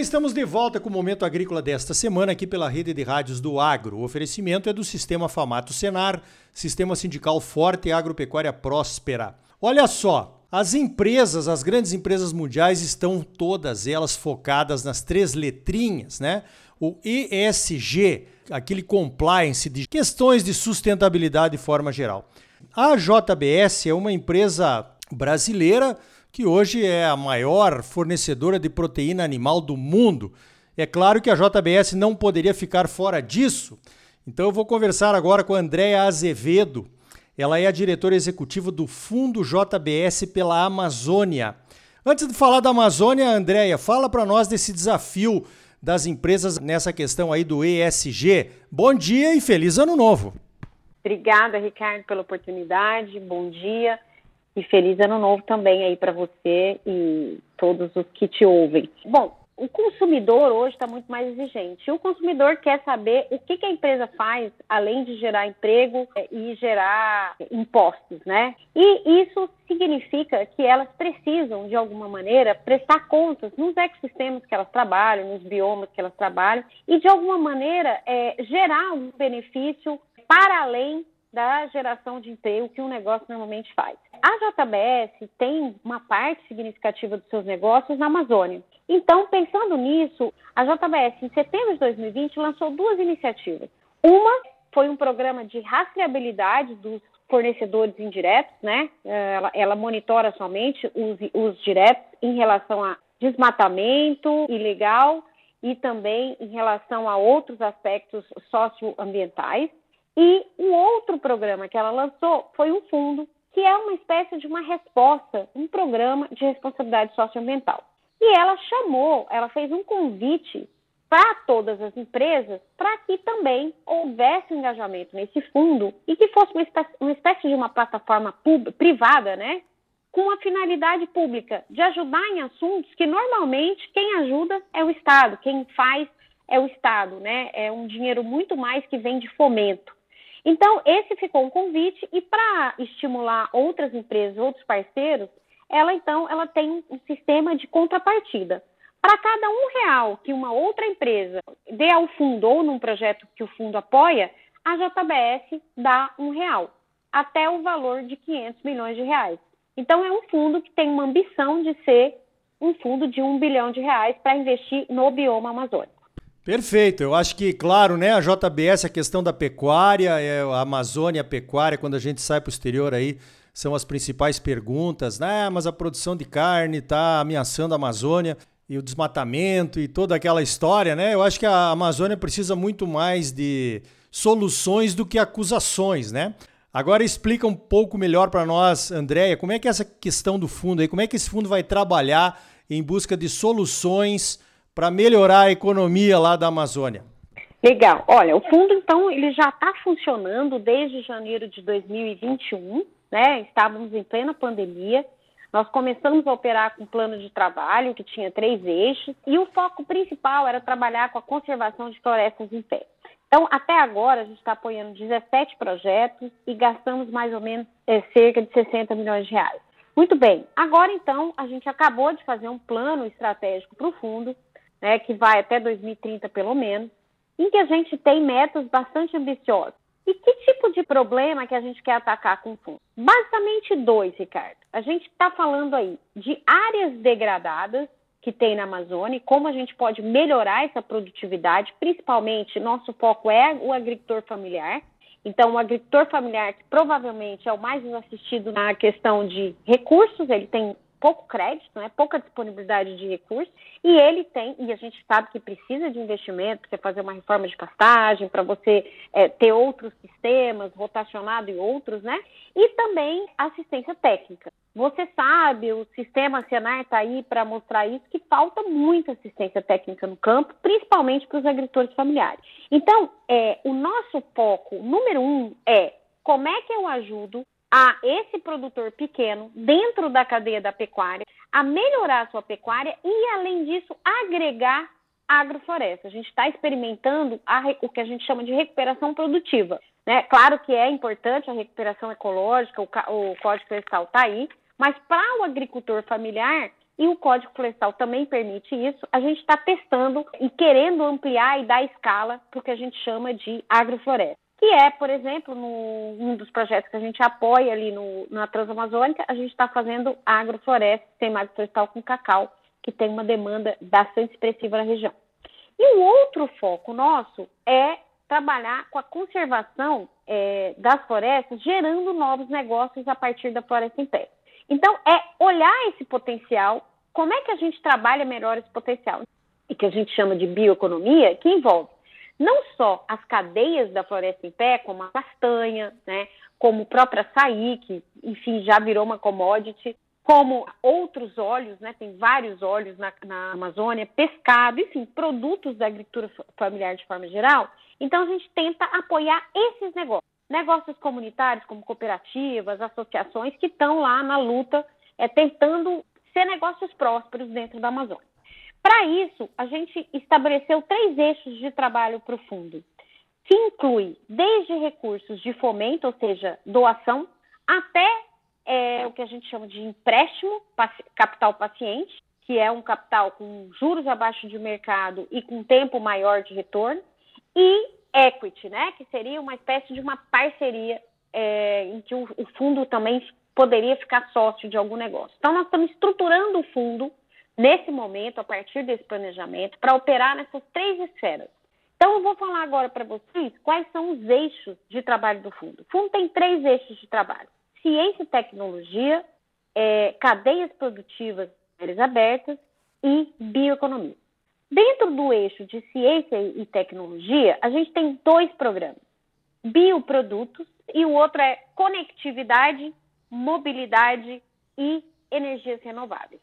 bem, estamos de volta com o Momento Agrícola desta semana aqui pela rede de rádios do Agro. O oferecimento é do Sistema Famato Senar, Sistema Sindical Forte e Agropecuária Próspera. Olha só, as empresas, as grandes empresas mundiais estão todas elas focadas nas três letrinhas, né? O ESG, aquele compliance de questões de sustentabilidade de forma geral. A JBS é uma empresa brasileira que hoje é a maior fornecedora de proteína animal do mundo. É claro que a JBS não poderia ficar fora disso. Então eu vou conversar agora com a Andréa Azevedo. Ela é a diretora executiva do Fundo JBS pela Amazônia. Antes de falar da Amazônia, Andréia, fala para nós desse desafio das empresas nessa questão aí do ESG. Bom dia e feliz ano novo. Obrigada, Ricardo, pela oportunidade. Bom dia. E feliz ano novo também aí para você e todos os que te ouvem. Bom, o consumidor hoje está muito mais exigente. O consumidor quer saber o que, que, a empresa faz além de gerar emprego é, e gerar impostos, né? E isso significa que elas precisam, de alguma maneira, prestar contas nos ecossistemas que elas trabalham, nos biomas que elas trabalham, e de alguma maneira é, gerar um benefício para além da geração de emprego que um negócio normalmente faz. A JBS tem uma parte significativa dos seus negócios na Amazônia. Então, pensando nisso, a JBS, em setembro de 2020, lançou duas iniciativas. Uma foi um programa de rastreabilidade dos fornecedores indiretos, né? Ela, ela monitora somente os, os diretos em relação a desmatamento ilegal e também em relação a outros aspectos socioambientais. E o outro programa que ela lançou foi um fundo, que é uma espécie de uma resposta, um programa de responsabilidade socioambiental. E ela chamou, ela fez um convite para todas as empresas para que também houvesse um engajamento nesse fundo e que fosse uma espécie, uma espécie de uma plataforma privada, né? Com a finalidade pública de ajudar em assuntos que normalmente quem ajuda é o Estado, quem faz é o Estado, né? É um dinheiro muito mais que vem de fomento. Então, esse ficou um convite e para estimular outras empresas, outros parceiros, ela então ela tem um sistema de contrapartida. Para cada um real que uma outra empresa dê ao fundo ou num projeto que o fundo apoia, a JBS dá um real, até o valor de 500 milhões de reais. Então é um fundo que tem uma ambição de ser um fundo de um bilhão de reais para investir no bioma amazônico. Perfeito. Eu acho que, claro, né, a JBS, a questão da pecuária, é a Amazônia, a pecuária, quando a gente sai para o exterior aí, são as principais perguntas, né? Mas a produção de carne está ameaçando a Amazônia e o desmatamento e toda aquela história, né? Eu acho que a Amazônia precisa muito mais de soluções do que acusações, né? Agora explica um pouco melhor para nós, Andréia, como é que é essa questão do fundo aí, como é que esse fundo vai trabalhar em busca de soluções para melhorar a economia lá da Amazônia? Legal. Olha, o fundo, então, ele já está funcionando desde janeiro de 2021, né? Estávamos em plena pandemia. Nós começamos a operar com um plano de trabalho que tinha três eixos e o foco principal era trabalhar com a conservação de florestas em pé. Então, até agora, a gente está apoiando 17 projetos e gastamos mais ou menos é, cerca de 60 milhões de reais. Muito bem, agora então, a gente acabou de fazer um plano estratégico para o fundo, né, que vai até 2030 pelo menos, em que a gente tem metas bastante ambiciosas. E que tipo de problema que a gente quer atacar com o fundo? Basicamente dois, Ricardo. A gente está falando aí de áreas degradadas que tem na Amazônia, como a gente pode melhorar essa produtividade, principalmente nosso foco é o agricultor familiar. Então, o agricultor familiar, que provavelmente é o mais assistido na questão de recursos, ele tem pouco crédito, né, pouca disponibilidade de recursos, e ele tem, e a gente sabe que precisa de investimento, para fazer uma reforma de pastagem, para você é, ter outros sistemas, rotacionado e outros, né? E também assistência técnica. Você sabe, o sistema Senar está aí para mostrar isso, que falta muita assistência técnica no campo, principalmente para os agricultores familiares. Então, é, o nosso foco número um é como é que eu ajudo a esse produtor pequeno, dentro da cadeia da pecuária, a melhorar a sua pecuária e, além disso, agregar agrofloresta. A gente está experimentando a, o que a gente chama de recuperação produtiva. Né? Claro que é importante a recuperação ecológica, o, o Código Florestal está aí, mas para o agricultor familiar, e o Código Florestal também permite isso, a gente está testando e querendo ampliar e dar escala para o que a gente chama de agrofloresta. Que é, por exemplo, no, um dos projetos que a gente apoia ali no, na Transamazônica, a gente está fazendo agrofloresta, sistema agroflorestal com cacau, que tem uma demanda bastante expressiva na região. E o outro foco nosso é trabalhar com a conservação é, das florestas, gerando novos negócios a partir da floresta em pé. Então, é olhar esse potencial, como é que a gente trabalha melhor esse potencial, e que a gente chama de bioeconomia, que envolve não só as cadeias da floresta em pé, como a castanha, né, como o próprio açaí, que, enfim, já virou uma commodity, como outros óleos, né, tem vários óleos na, na Amazônia, pescado, enfim, produtos da agricultura familiar de forma geral. Então, a gente tenta apoiar esses negócios negócios comunitários, como cooperativas, associações, que estão lá na luta, é, tentando ser negócios prósperos dentro da Amazônia. Para isso, a gente estabeleceu três eixos de trabalho para o fundo, que inclui desde recursos de fomento, ou seja, doação, até é, o que a gente chama de empréstimo, capital paciente, que é um capital com juros abaixo de mercado e com tempo maior de retorno, e equity, né, que seria uma espécie de uma parceria é, em que o, o, fundo também poderia ficar sócio de algum negócio. Então, nós estamos estruturando o fundo nesse momento, a partir desse planejamento, para operar nessas três esferas. Então, eu vou falar agora para vocês quais são os eixos de trabalho do fundo. O fundo tem três eixos de trabalho: ciência e tecnologia, é, cadeias produtivas abertas e bioeconomia. Dentro do eixo de ciência e tecnologia, a gente tem dois programas: bioprodutos e o outro é conectividade, mobilidade e energias renováveis.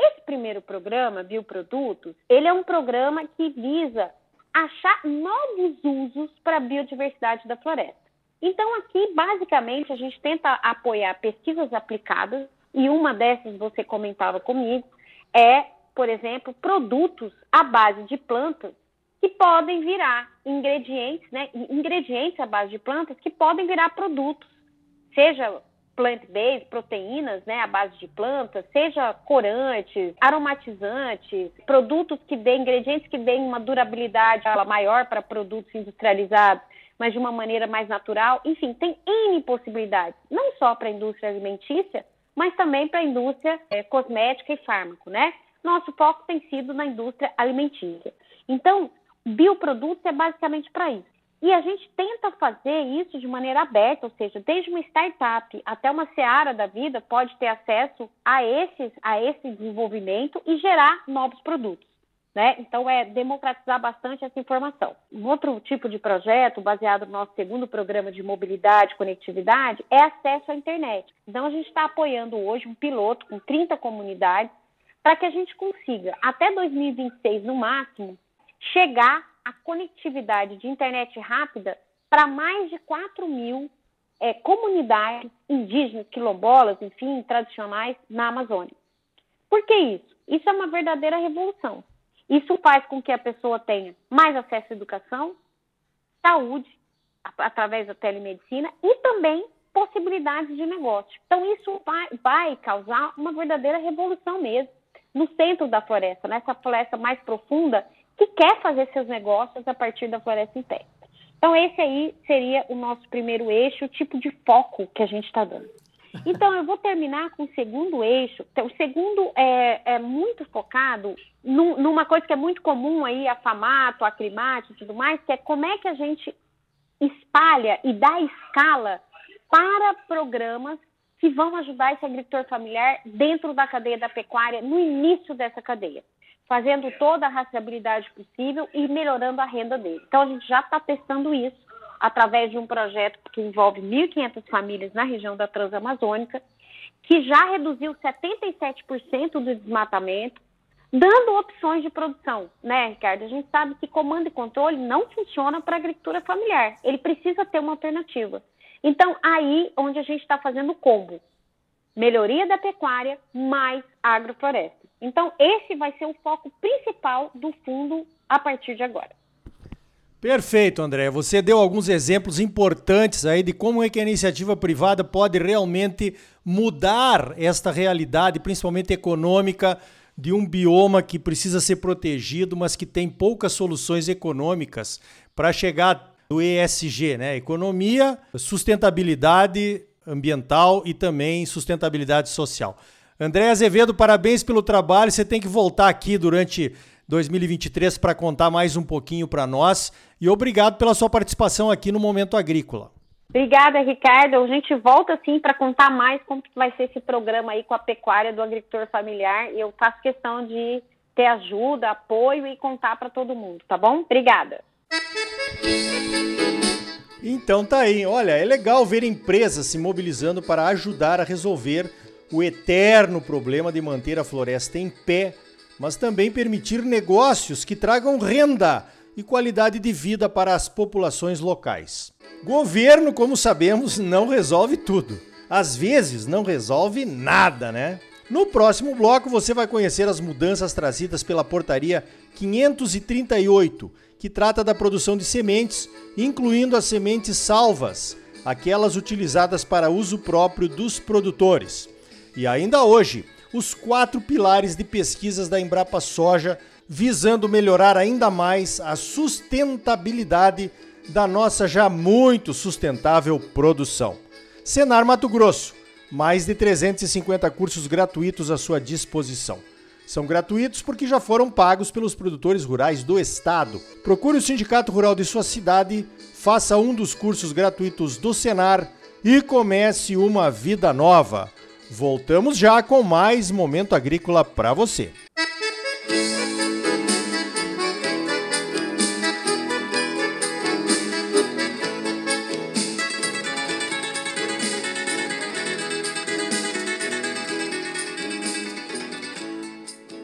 Esse primeiro programa, bioprodutos, ele é um programa que visa achar novos usos para a biodiversidade da floresta. Então, aqui, basicamente, a gente tenta apoiar pesquisas aplicadas, e uma dessas você comentava comigo, é por exemplo, produtos à base de plantas que podem virar ingredientes, né? Ingredientes à base de plantas que podem virar produtos, seja plant-based, proteínas, né, à base de plantas, seja corantes, aromatizantes, produtos que dêem, ingredientes que deem uma durabilidade maior para produtos industrializados, mas de uma maneira mais natural. Enfim, tem N possibilidades, não só para a indústria alimentícia, mas também para a indústria é, cosmética e fármaco, né? nosso foco tem sido na indústria alimentícia. Então, bioprodutos é basicamente para isso. E a gente tenta fazer isso de maneira aberta, ou seja, desde uma startup até uma seara da vida pode ter acesso a, esses, a esse desenvolvimento e gerar novos produtos. Né? Então, é democratizar bastante essa informação. Um outro tipo de projeto, baseado no nosso segundo programa de mobilidade e conectividade, é acesso à internet. Então, a gente está apoiando hoje um piloto com 30 comunidades para que a gente consiga, até 2026 no máximo, chegar à conectividade de internet rápida para mais de 4 mil é, comunidades indígenas, quilombolas, enfim, tradicionais na Amazônia. Por que isso? Isso é uma verdadeira revolução. Isso faz com que a pessoa tenha mais acesso à educação, saúde, através da telemedicina e também possibilidades de negócio. Então, isso vai, vai causar uma verdadeira revolução mesmo no centro da floresta, nessa floresta mais profunda, que quer fazer seus negócios a partir da floresta em pé. Então, esse aí seria o nosso primeiro eixo, o tipo de foco que a gente está dando. Então, eu vou terminar com o segundo eixo. Então, o segundo é, é muito focado num, numa coisa que é muito comum aí, a FAMATO, a CRIMAT e tudo mais, que é como é que a gente espalha e dá escala para programas que vão ajudar esse agricultor familiar dentro da cadeia da pecuária, no início dessa cadeia, fazendo toda a rastreabilidade possível e melhorando a renda dele. Então, a gente já está testando isso através de um projeto que envolve 1.500 famílias na região da Transamazônica, que já reduziu 77% do desmatamento, dando opções de produção, né, Ricardo? A gente sabe que comando e controle não funciona para a agricultura familiar. Ele precisa ter uma alternativa. Então, aí onde a gente está fazendo o combo. Melhoria da pecuária mais agrofloresta. Então, esse vai ser o foco principal do fundo a partir de agora. Perfeito, André. Você deu alguns exemplos importantes aí de como é que a iniciativa privada pode realmente mudar esta realidade, principalmente econômica, de um bioma que precisa ser protegido, mas que tem poucas soluções econômicas para chegar do ESG, né? Economia, sustentabilidade ambiental e também sustentabilidade social. André Azevedo, parabéns pelo trabalho. Você tem que voltar aqui durante 2023 para contar mais um pouquinho para nós. E obrigado pela sua participação aqui no Momento Agrícola. Obrigada, Ricardo. A gente volta sim para contar mais como vai ser esse programa aí com a pecuária do agricultor familiar. Eu faço questão de ter ajuda, apoio e contar para todo mundo, tá bom? Obrigada. Então tá aí. Olha, é legal ver empresas se mobilizando para ajudar a resolver o eterno problema de manter a floresta em pé, mas também permitir negócios que tragam renda e qualidade de vida para as populações locais. Governo, como sabemos, não resolve tudo. Às vezes não resolve nada, né? No próximo bloco você vai conhecer as mudanças trazidas pela portaria 538, que trata da produção de sementes, incluindo as sementes salvas, aquelas utilizadas para uso próprio dos produtores. E ainda hoje, os quatro pilares de pesquisas da Embrapa Soja visando melhorar ainda mais a sustentabilidade da nossa já muito sustentável produção. Senar Mato Grosso, mais de 350 cursos gratuitos à sua disposição. São gratuitos porque já foram pagos pelos produtores rurais do estado. Procure o sindicato rural de sua cidade, faça um dos cursos gratuitos do Senar e comece uma vida nova. Voltamos já com mais momento agrícola para você.